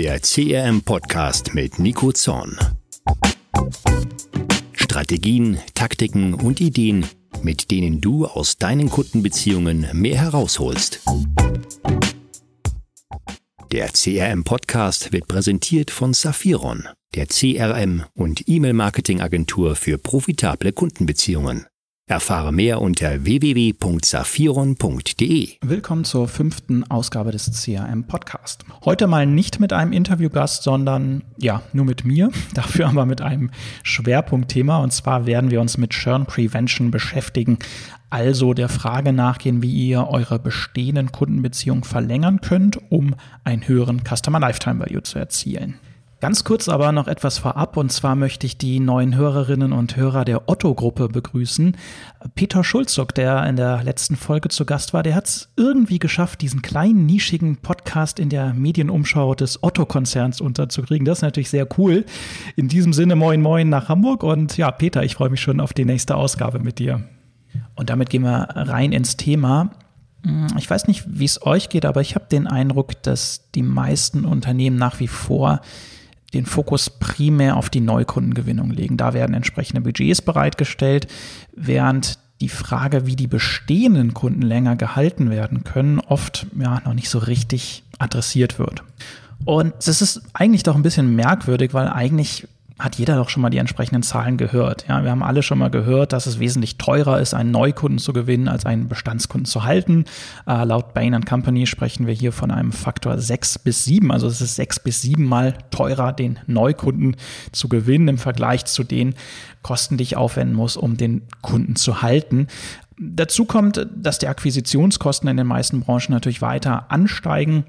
der CRM-Podcast mit Nico Zorn. Strategien, Taktiken und Ideen, mit denen du aus deinen Kundenbeziehungen mehr herausholst. Der CRM-Podcast wird präsentiert von Saphiron, der CRM- und E-Mail-Marketing-Agentur für profitable Kundenbeziehungen. Erfahre mehr unter www.saphiron.de. Willkommen zur fünften Ausgabe des CRM Podcast. Heute mal nicht mit einem Interviewgast, sondern ja, nur mit mir. Dafür aber mit einem Schwerpunktthema. Und zwar werden wir uns mit Churn Prevention beschäftigen. Also der Frage nachgehen, wie ihr eure bestehenden Kundenbeziehungen verlängern könnt, um einen höheren Customer Lifetime Value zu erzielen. Ganz kurz aber noch etwas vorab und zwar möchte ich die neuen Hörerinnen und Hörer der Otto-Gruppe begrüßen. Peter Schulzog, der in der letzten Folge zu Gast war, der hat es irgendwie geschafft, diesen kleinen nischigen Podcast in der Medienumschau des Otto-Konzerns unterzukriegen. Das ist natürlich sehr cool. In diesem Sinne moin moin nach Hamburg und ja, Peter, ich freue mich schon auf die nächste Ausgabe mit dir. Und damit gehen wir rein ins Thema. Ich weiß nicht, wie es euch geht, aber ich habe den Eindruck, dass die meisten Unternehmen nach wie vor den Fokus primär auf die Neukundengewinnung legen. Da werden entsprechende Budgets bereitgestellt, während die Frage, wie die bestehenden Kunden länger gehalten werden können, oft ja noch nicht so richtig adressiert wird. Und das ist eigentlich doch ein bisschen merkwürdig, weil eigentlich hat jeder doch schon mal die entsprechenden Zahlen gehört. Ja, wir haben alle schon mal gehört, dass es wesentlich teurer ist, einen Neukunden zu gewinnen, als einen Bestandskunden zu halten. Äh, laut Bain Company sprechen wir hier von einem Faktor sechs bis sieben. Also es ist sechs bis sieben Mal teurer, den Neukunden zu gewinnen im Vergleich zu den Kosten, die ich aufwenden muss, um den Kunden zu halten. Dazu kommt, dass die Akquisitionskosten in den meisten Branchen natürlich weiter ansteigen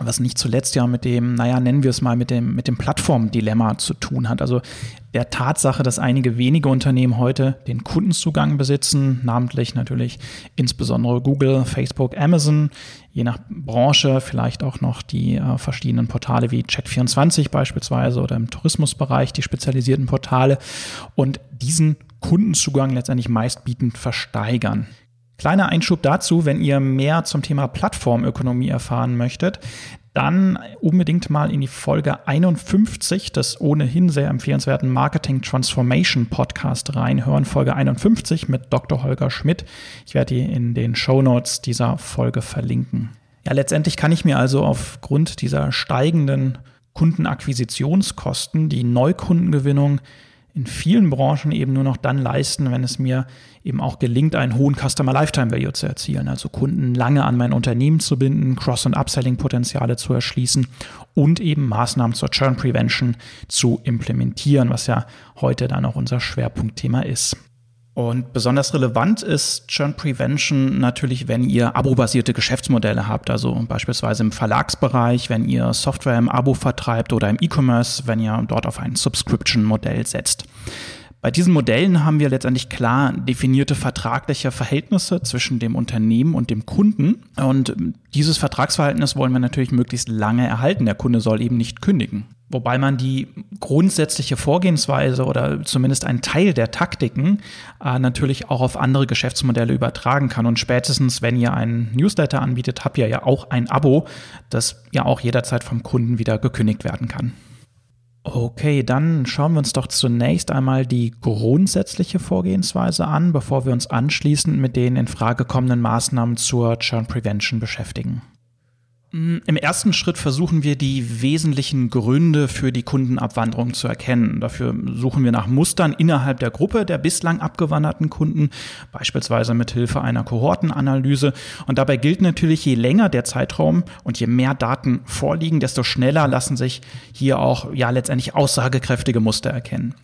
was nicht zuletzt ja mit dem, naja, nennen wir es mal, mit dem, mit dem Plattformdilemma zu tun hat. Also der Tatsache, dass einige wenige Unternehmen heute den Kundenzugang besitzen, namentlich natürlich insbesondere Google, Facebook, Amazon, je nach Branche vielleicht auch noch die äh, verschiedenen Portale wie Check24 beispielsweise oder im Tourismusbereich die spezialisierten Portale und diesen Kundenzugang letztendlich meistbietend versteigern. Kleiner Einschub dazu, wenn ihr mehr zum Thema Plattformökonomie erfahren möchtet, dann unbedingt mal in die Folge 51 des ohnehin sehr empfehlenswerten Marketing Transformation Podcast reinhören. Folge 51 mit Dr. Holger Schmidt. Ich werde die in den Show Notes dieser Folge verlinken. Ja, letztendlich kann ich mir also aufgrund dieser steigenden Kundenakquisitionskosten die Neukundengewinnung in vielen Branchen eben nur noch dann leisten, wenn es mir eben auch gelingt, einen hohen Customer Lifetime Value zu erzielen, also Kunden lange an mein Unternehmen zu binden, Cross- und Upselling-Potenziale zu erschließen und eben Maßnahmen zur Churn Prevention zu implementieren, was ja heute dann auch unser Schwerpunktthema ist. Und besonders relevant ist Churn Prevention natürlich, wenn ihr abo-basierte Geschäftsmodelle habt, also beispielsweise im Verlagsbereich, wenn ihr Software im Abo vertreibt oder im E-Commerce, wenn ihr dort auf ein Subscription-Modell setzt. Bei diesen Modellen haben wir letztendlich klar definierte vertragliche Verhältnisse zwischen dem Unternehmen und dem Kunden. Und dieses Vertragsverhältnis wollen wir natürlich möglichst lange erhalten. Der Kunde soll eben nicht kündigen. Wobei man die grundsätzliche Vorgehensweise oder zumindest einen Teil der Taktiken äh, natürlich auch auf andere Geschäftsmodelle übertragen kann. Und spätestens, wenn ihr einen Newsletter anbietet, habt ihr ja auch ein Abo, das ja auch jederzeit vom Kunden wieder gekündigt werden kann. Okay, dann schauen wir uns doch zunächst einmal die grundsätzliche Vorgehensweise an, bevor wir uns anschließend mit den in Frage kommenden Maßnahmen zur Churn Prevention beschäftigen. Mm, Im ersten Schritt versuchen wir die wesentlichen Gründe für die Kundenabwanderung zu erkennen. Dafür suchen wir nach Mustern innerhalb der Gruppe der bislang abgewanderten Kunden, beispielsweise mit Hilfe einer Kohortenanalyse. Und dabei gilt natürlich, je länger der Zeitraum und je mehr Daten vorliegen, desto schneller lassen sich hier auch ja letztendlich aussagekräftige Muster erkennen.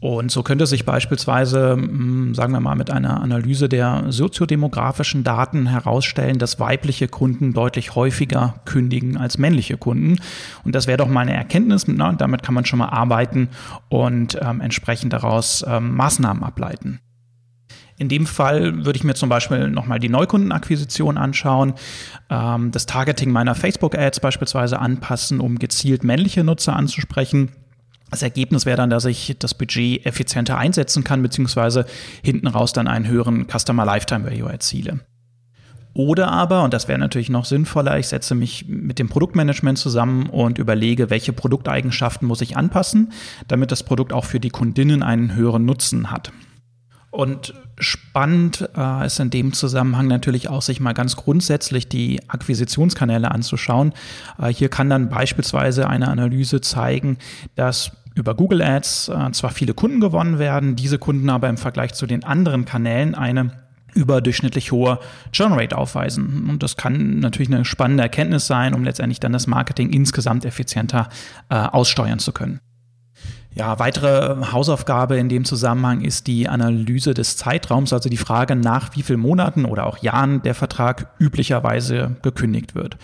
Und so könnte sich beispielsweise, hm, sagen wir mal, mit einer Analyse der soziodemografischen Daten herausstellen, dass weibliche Kunden deutlich häufiger kündigen als männliche Kunden. Und das wäre doch mal eine Erkenntnis. Na, damit kann man schon mal arbeiten und ähm, entsprechend daraus ähm, Maßnahmen ableiten. In dem Fall würde ich mir zum Beispiel nochmal die Neukundenakquisition anschauen, ähm, das Targeting meiner Facebook-Ads beispielsweise anpassen, um gezielt männliche Nutzer anzusprechen das Ergebnis wäre dann, dass ich das Budget effizienter einsetzen kann, beziehungsweise hinten raus dann einen höheren Customer Lifetime Value erziele. Oder aber, und das wäre natürlich noch sinnvoller, ich setze mich mit dem Produktmanagement zusammen und überlege, welche Produkteigenschaften muss ich anpassen, damit das Produkt auch für die Kundinnen einen höheren Nutzen hat. Und spannend äh, ist in dem Zusammenhang natürlich auch, sich mal ganz grundsätzlich die Akquisitionskanäle anzuschauen. Äh, hier kann dann beispielsweise eine Analyse zeigen, dass über Google Ads äh, zwar viele Kunden gewonnen werden, diese Kunden aber im Vergleich zu den anderen Kanälen eine überdurchschnittlich hohe Churn Rate aufweisen. Und das kann natürlich eine spannende Erkenntnis sein, um letztendlich dann das Marketing insgesamt effizienter äh, aussteuern zu können. Ja, weitere Hausaufgabe in dem Zusammenhang ist die Analyse des Zeitraums, also die Frage, nach wie vielen Monaten oder auch Jahren der Vertrag üblicherweise gekündigt wird.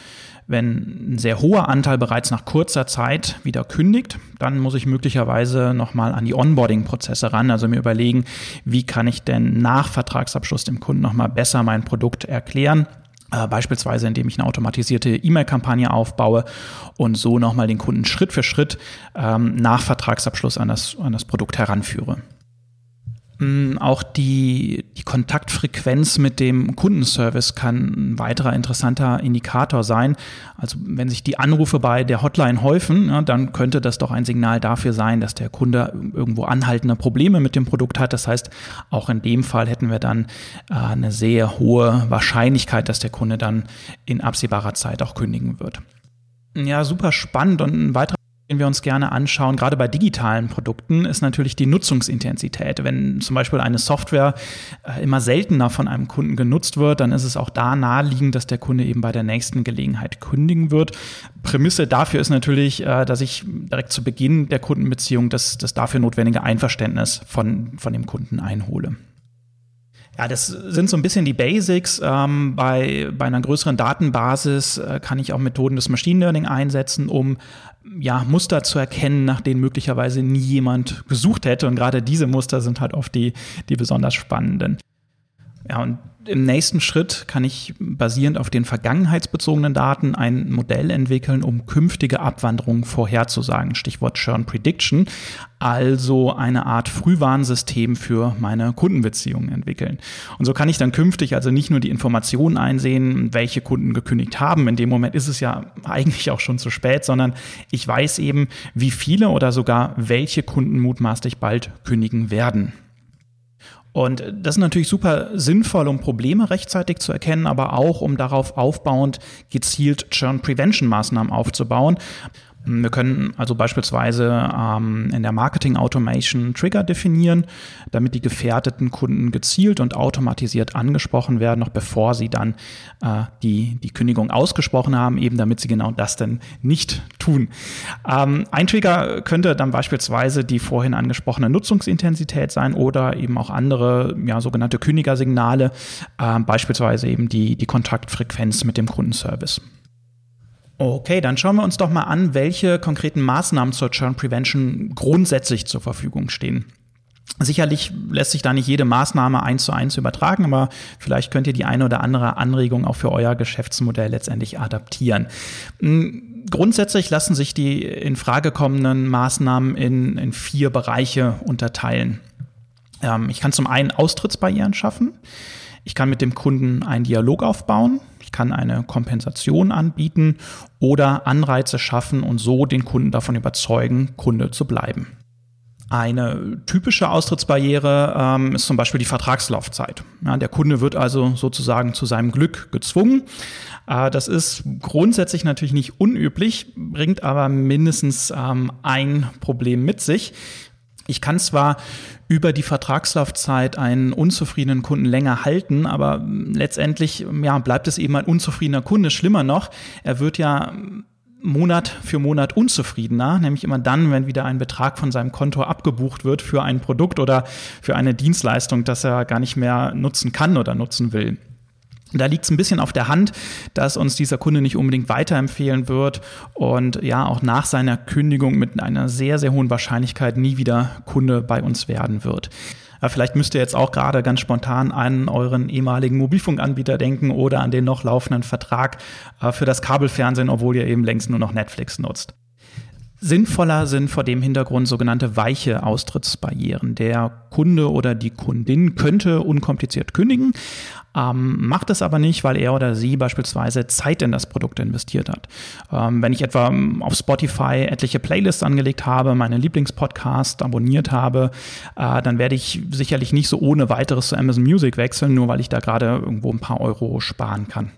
Wenn ein sehr hoher Anteil bereits nach kurzer Zeit wieder kündigt, dann muss ich möglicherweise nochmal an die Onboarding-Prozesse ran, also mir überlegen, wie kann ich denn nach Vertragsabschluss dem Kunden nochmal besser mein Produkt erklären beispielsweise indem ich eine automatisierte E-Mail-Kampagne aufbaue und so nochmal den Kunden Schritt für Schritt ähm, nach Vertragsabschluss an das, an das Produkt heranführe. Auch die, die Kontaktfrequenz mit dem Kundenservice kann ein weiterer interessanter Indikator sein. Also wenn sich die Anrufe bei der Hotline häufen, ja, dann könnte das doch ein Signal dafür sein, dass der Kunde irgendwo anhaltende Probleme mit dem Produkt hat. Das heißt, auch in dem Fall hätten wir dann äh, eine sehr hohe Wahrscheinlichkeit, dass der Kunde dann in absehbarer Zeit auch kündigen wird. Ja, super spannend und ein weiterer den wir uns gerne anschauen, gerade bei digitalen Produkten, ist natürlich die Nutzungsintensität. Wenn zum Beispiel eine Software äh, immer seltener von einem Kunden genutzt wird, dann ist es auch da naheliegend, dass der Kunde eben bei der nächsten Gelegenheit kündigen wird. Prämisse dafür ist natürlich, äh, dass ich direkt zu Beginn der Kundenbeziehung das, das dafür notwendige Einverständnis von, von dem Kunden einhole. Ja, das sind so ein bisschen die Basics. Ähm, bei, bei einer größeren Datenbasis äh, kann ich auch Methoden des Machine Learning einsetzen, um ja, Muster zu erkennen, nach denen möglicherweise nie jemand gesucht hätte. Und gerade diese Muster sind halt oft die, die besonders spannenden. Ja, und im nächsten Schritt kann ich basierend auf den vergangenheitsbezogenen Daten ein Modell entwickeln, um künftige Abwanderungen vorherzusagen. Stichwort Churn Prediction. Also eine Art Frühwarnsystem für meine Kundenbeziehungen entwickeln. Und so kann ich dann künftig also nicht nur die Informationen einsehen, welche Kunden gekündigt haben. In dem Moment ist es ja eigentlich auch schon zu spät, sondern ich weiß eben, wie viele oder sogar welche Kunden mutmaßlich bald kündigen werden. Und das ist natürlich super sinnvoll, um Probleme rechtzeitig zu erkennen, aber auch um darauf aufbauend gezielt Churn Prevention Maßnahmen aufzubauen. Wir können also beispielsweise ähm, in der Marketing Automation Trigger definieren, damit die gefährdeten Kunden gezielt und automatisiert angesprochen werden, noch bevor sie dann äh, die, die Kündigung ausgesprochen haben, eben damit sie genau das denn nicht tun. Ähm, ein Trigger könnte dann beispielsweise die vorhin angesprochene Nutzungsintensität sein oder eben auch andere ja, sogenannte Kündigersignale, äh, beispielsweise eben die, die Kontaktfrequenz mit dem Kundenservice. Okay, dann schauen wir uns doch mal an, welche konkreten Maßnahmen zur Churn Prevention grundsätzlich zur Verfügung stehen. Sicherlich lässt sich da nicht jede Maßnahme eins zu eins übertragen, aber vielleicht könnt ihr die eine oder andere Anregung auch für euer Geschäftsmodell letztendlich adaptieren. Hm, grundsätzlich lassen sich die in Frage kommenden Maßnahmen in, in vier Bereiche unterteilen. Ähm, ich kann zum einen Austrittsbarrieren schaffen. Ich kann mit dem Kunden einen Dialog aufbauen. Ich kann eine Kompensation anbieten oder Anreize schaffen und so den Kunden davon überzeugen, Kunde zu bleiben. Eine typische Austrittsbarriere ähm, ist zum Beispiel die Vertragslaufzeit. Ja, der Kunde wird also sozusagen zu seinem Glück gezwungen. Äh, das ist grundsätzlich natürlich nicht unüblich, bringt aber mindestens ähm, ein Problem mit sich. Ich kann zwar über die Vertragslaufzeit einen unzufriedenen Kunden länger halten, aber letztendlich ja, bleibt es eben ein unzufriedener Kunde. Schlimmer noch, er wird ja Monat für Monat unzufriedener, nämlich immer dann, wenn wieder ein Betrag von seinem Konto abgebucht wird für ein Produkt oder für eine Dienstleistung, das er gar nicht mehr nutzen kann oder nutzen will. Da liegt es ein bisschen auf der Hand, dass uns dieser Kunde nicht unbedingt weiterempfehlen wird und ja auch nach seiner Kündigung mit einer sehr, sehr hohen Wahrscheinlichkeit nie wieder Kunde bei uns werden wird. Vielleicht müsst ihr jetzt auch gerade ganz spontan an euren ehemaligen Mobilfunkanbieter denken oder an den noch laufenden Vertrag äh, für das Kabelfernsehen, obwohl ihr eben längst nur noch Netflix nutzt. Sinnvoller sind vor dem Hintergrund sogenannte weiche Austrittsbarrieren. Der Kunde oder die Kundin könnte unkompliziert kündigen, ähm, macht es aber nicht, weil er oder sie beispielsweise Zeit in das Produkt investiert hat. Ähm, wenn ich etwa auf Spotify etliche Playlists angelegt habe, meine Lieblingspodcast abonniert habe, äh, dann werde ich sicherlich nicht so ohne weiteres zu Amazon Music wechseln, nur weil ich da gerade irgendwo ein paar Euro sparen kann.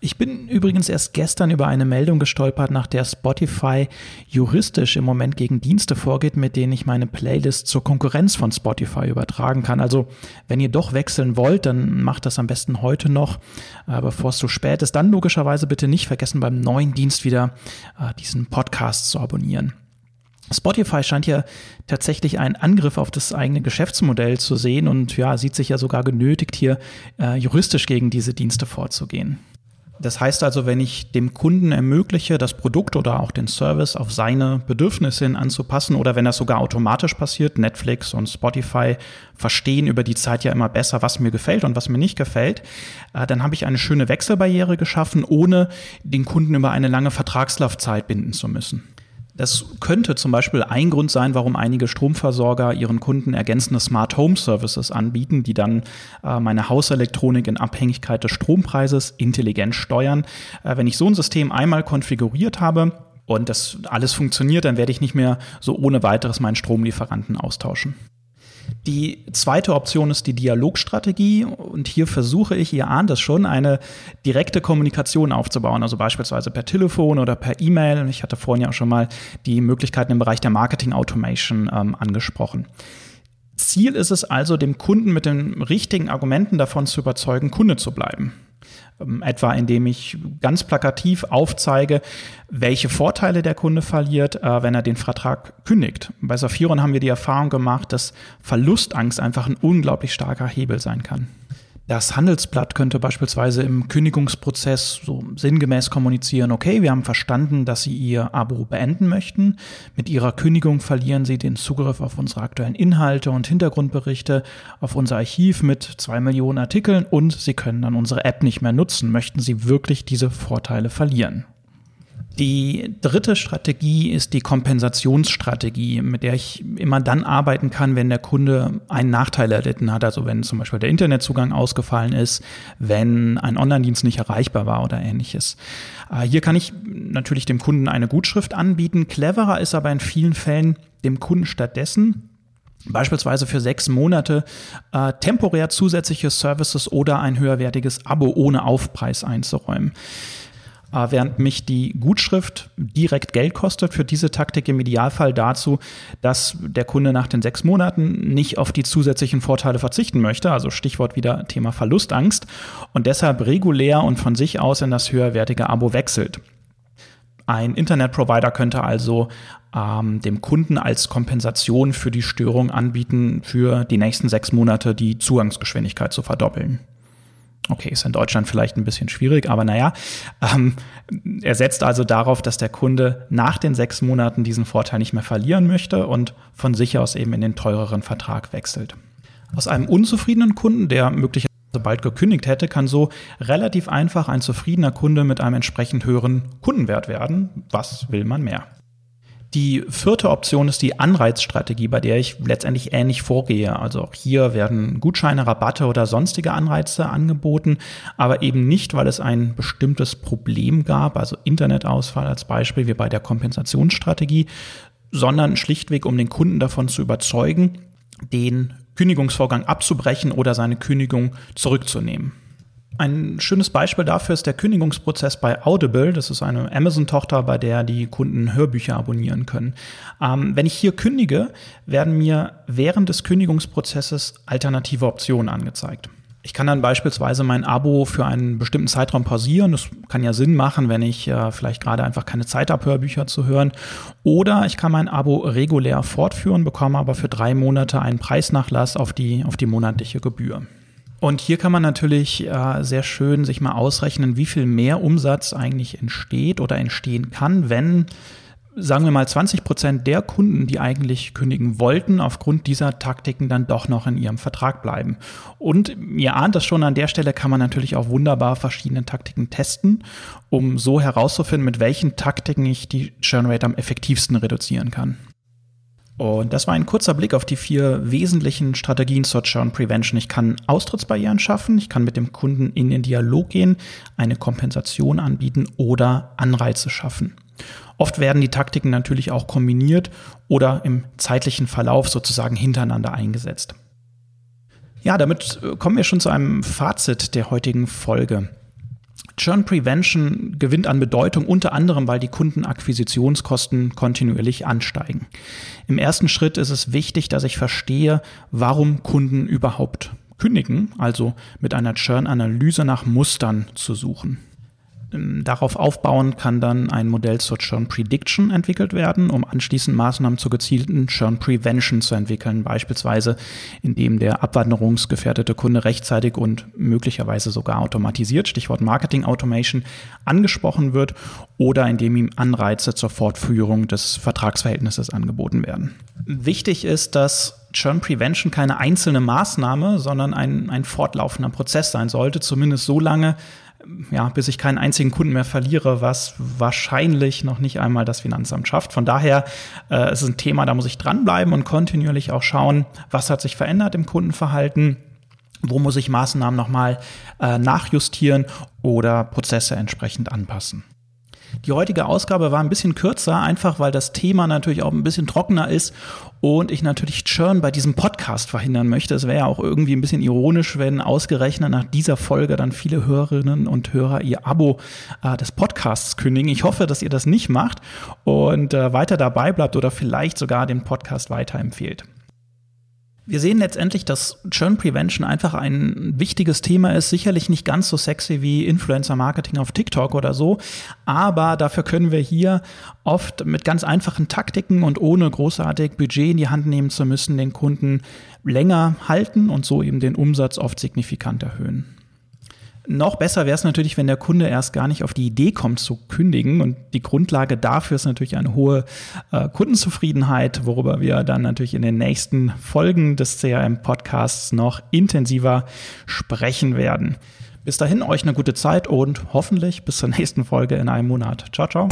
Ich bin übrigens erst gestern über eine Meldung gestolpert, nach der Spotify juristisch im Moment gegen Dienste vorgeht, mit denen ich meine Playlist zur Konkurrenz von Spotify übertragen kann. Also wenn ihr doch wechseln wollt, dann macht das am besten heute noch, äh, bevor es zu spät ist. Dann logischerweise bitte nicht vergessen, beim neuen Dienst wieder äh, diesen Podcast zu abonnieren. Spotify scheint ja tatsächlich einen Angriff auf das eigene Geschäftsmodell zu sehen und ja, sieht sich ja sogar genötigt, hier äh, juristisch gegen diese Dienste vorzugehen. Das heißt also, wenn ich dem Kunden ermögliche, das Produkt oder auch den Service auf seine Bedürfnisse hin anzupassen oder wenn das sogar automatisch passiert, Netflix und Spotify verstehen über die Zeit ja immer besser, was mir gefällt und was mir nicht gefällt, äh, dann habe ich eine schöne Wechselbarriere geschaffen, ohne den Kunden über eine lange Vertragslaufzeit binden zu müssen. Das könnte zum Beispiel ein Grund sein, warum einige Stromversorger ihren Kunden ergänzende Smart Home Services anbieten, die dann äh, meine Hauselektronik in Abhängigkeit des Strompreises intelligent steuern. Äh, wenn ich so ein System einmal konfiguriert habe, und das alles funktioniert, dann werde ich nicht mehr so ohne weiteres meinen Stromlieferanten austauschen. Die zweite Option ist die Dialogstrategie und hier versuche ich, ihr ahnt es schon, eine direkte Kommunikation aufzubauen, also beispielsweise per Telefon oder per E-Mail. Ich hatte vorhin ja auch schon mal die Möglichkeiten im Bereich der Marketing Automation ähm, angesprochen. Ziel ist es also, dem Kunden mit den richtigen Argumenten davon zu überzeugen, Kunde zu bleiben. Ähm, etwa indem ich ganz plakativ aufzeige, welche Vorteile der Kunde verliert, äh, wenn er den Vertrag kündigt. Bei Saphiron haben wir die Erfahrung gemacht, dass Verlustangst einfach ein unglaublich starker Hebel sein kann. Das Handelsblatt könnte beispielsweise im Kündigungsprozess so sinngemäß kommunizieren, okay, wir haben verstanden, dass Sie Ihr Abo beenden möchten. Mit Ihrer Kündigung verlieren Sie den Zugriff auf unsere aktuellen Inhalte und Hintergrundberichte, auf unser Archiv mit zwei Millionen Artikeln und Sie können dann unsere App nicht mehr nutzen. Möchten Sie wirklich diese Vorteile verlieren? Die dritte Strategie ist die Kompensationsstrategie, mit der ich immer dann arbeiten kann, wenn der Kunde einen Nachteil erlitten hat. Also wenn zum Beispiel der Internetzugang ausgefallen ist, wenn ein Online-Dienst nicht erreichbar war oder ähnliches. Äh, hier kann ich natürlich dem Kunden eine Gutschrift anbieten. Cleverer ist aber in vielen Fällen dem Kunden stattdessen beispielsweise für sechs Monate äh, temporär zusätzliche Services oder ein höherwertiges Abo ohne Aufpreis einzuräumen. Äh, während mich die Gutschrift direkt Geld kostet, für diese Taktik im Idealfall dazu, dass der Kunde nach den sechs Monaten nicht auf die zusätzlichen Vorteile verzichten möchte, also Stichwort wieder Thema Verlustangst, und deshalb regulär und von sich aus in das höherwertige Abo wechselt. Ein Internetprovider könnte also ähm, dem Kunden als Kompensation für die Störung anbieten, für die nächsten sechs Monate die Zugangsgeschwindigkeit zu verdoppeln. Okay, ist in Deutschland vielleicht ein bisschen schwierig, aber naja, ähm, er setzt also darauf, dass der Kunde nach den sechs Monaten diesen Vorteil nicht mehr verlieren möchte und von sich aus eben in den teureren Vertrag wechselt. Aus einem unzufriedenen Kunden, der möglicherweise bald gekündigt hätte, kann so relativ einfach ein zufriedener Kunde mit einem entsprechend höheren Kundenwert werden. Was will man mehr? Die vierte Option ist die Anreizstrategie, bei der ich letztendlich ähnlich vorgehe. Also auch hier werden Gutscheine, Rabatte oder sonstige Anreize angeboten, aber eben nicht, weil es ein bestimmtes Problem gab, also Internetausfall als Beispiel wie bei der Kompensationsstrategie, sondern schlichtweg, um den Kunden davon zu überzeugen, den Kündigungsvorgang abzubrechen oder seine Kündigung zurückzunehmen. Ein schönes Beispiel dafür ist der Kündigungsprozess bei Audible. Das ist eine Amazon-Tochter, bei der die Kunden Hörbücher abonnieren können. Ähm, wenn ich hier kündige, werden mir während des Kündigungsprozesses alternative Optionen angezeigt. Ich kann dann beispielsweise mein Abo für einen bestimmten Zeitraum pausieren. Das kann ja Sinn machen, wenn ich äh, vielleicht gerade einfach keine Zeit habe, Hörbücher zu hören. Oder ich kann mein Abo regulär fortführen, bekomme aber für drei Monate einen Preisnachlass auf die, auf die monatliche Gebühr. Und hier kann man natürlich äh, sehr schön sich mal ausrechnen, wie viel mehr Umsatz eigentlich entsteht oder entstehen kann, wenn sagen wir mal 20 Prozent der Kunden, die eigentlich kündigen wollten, aufgrund dieser Taktiken dann doch noch in ihrem Vertrag bleiben. Und ihr ahnt das schon, an der Stelle kann man natürlich auch wunderbar verschiedene Taktiken testen, um so herauszufinden, mit welchen Taktiken ich die Churn Rate am effektivsten reduzieren kann. Und das war ein kurzer Blick auf die vier wesentlichen Strategien zur Churn Prevention. Ich kann Austrittsbarrieren schaffen, ich kann mit dem Kunden in den Dialog gehen, eine Kompensation anbieten oder Anreize schaffen. Oft werden die Taktiken natürlich auch kombiniert oder im zeitlichen Verlauf sozusagen hintereinander eingesetzt. Ja, damit äh, kommen wir schon zu einem Fazit der heutigen Folge. Churn Prevention gewinnt an Bedeutung unter anderem, weil die Kundenakquisitionskosten kontinuierlich ansteigen. Im ersten Schritt ist es wichtig, dass ich verstehe, warum Kunden überhaupt kündigen, also mit einer Churn-Analyse nach Mustern zu suchen. Ähm, darauf aufbauen kann dann ein Modell zur Churn Prediction entwickelt werden, um anschließend Maßnahmen zur gezielten Churn Prevention zu entwickeln, beispielsweise indem der abwanderungsgefährdete Kunde rechtzeitig und möglicherweise sogar automatisiert, Stichwort Marketing Automation, angesprochen wird oder indem ihm Anreize zur Fortführung des Vertragsverhältnisses angeboten werden. Wichtig ist, dass Churn Prevention keine einzelne Maßnahme, sondern ein, ein fortlaufender Prozess sein sollte, zumindest so lange, ja, bis ich keinen einzigen Kunden mehr verliere, was wahrscheinlich noch nicht einmal das Finanzamt schafft. Von daher äh, ist es ein Thema, da muss ich dranbleiben und kontinuierlich auch schauen, was hat sich verändert im Kundenverhalten. Wo muss ich Maßnahmen nochmal äh, nachjustieren oder Prozesse entsprechend anpassen? Die heutige Ausgabe war ein bisschen kürzer, einfach weil das Thema natürlich auch ein bisschen trockener ist und ich natürlich Churn bei diesem Podcast verhindern möchte. Es wäre ja auch irgendwie ein bisschen ironisch, wenn ausgerechnet nach dieser Folge dann viele Hörerinnen und Hörer ihr Abo äh, des Podcasts kündigen. Ich hoffe, dass ihr das nicht macht und äh, weiter dabei bleibt oder vielleicht sogar den Podcast weiterempfehlt. Wir sehen letztendlich, dass Churn Prevention einfach ein wichtiges Thema ist. Sicherlich nicht ganz so sexy wie Influencer Marketing auf TikTok oder so. Aber dafür können wir hier oft mit ganz einfachen Taktiken und ohne großartig Budget in die Hand nehmen zu müssen, den Kunden länger halten und so eben den Umsatz oft signifikant erhöhen. Noch besser wäre es natürlich, wenn der Kunde erst gar nicht auf die Idee kommt zu kündigen. Und die Grundlage dafür ist natürlich eine hohe äh, Kundenzufriedenheit, worüber wir dann natürlich in den nächsten Folgen des CRM-Podcasts noch intensiver sprechen werden. Bis dahin euch eine gute Zeit und hoffentlich bis zur nächsten Folge in einem Monat. Ciao, ciao.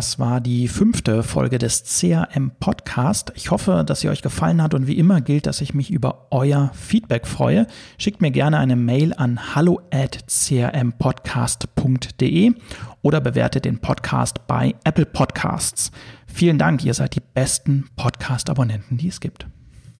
Das war die fünfte Folge des CRM Podcast. Ich hoffe, dass sie euch gefallen hat und wie immer gilt, dass ich mich über euer Feedback freue. Schickt mir gerne eine Mail an hallo at crmpodcast.de oder bewertet den Podcast bei Apple Podcasts. Vielen Dank, ihr seid die besten Podcast-Abonnenten, die es gibt.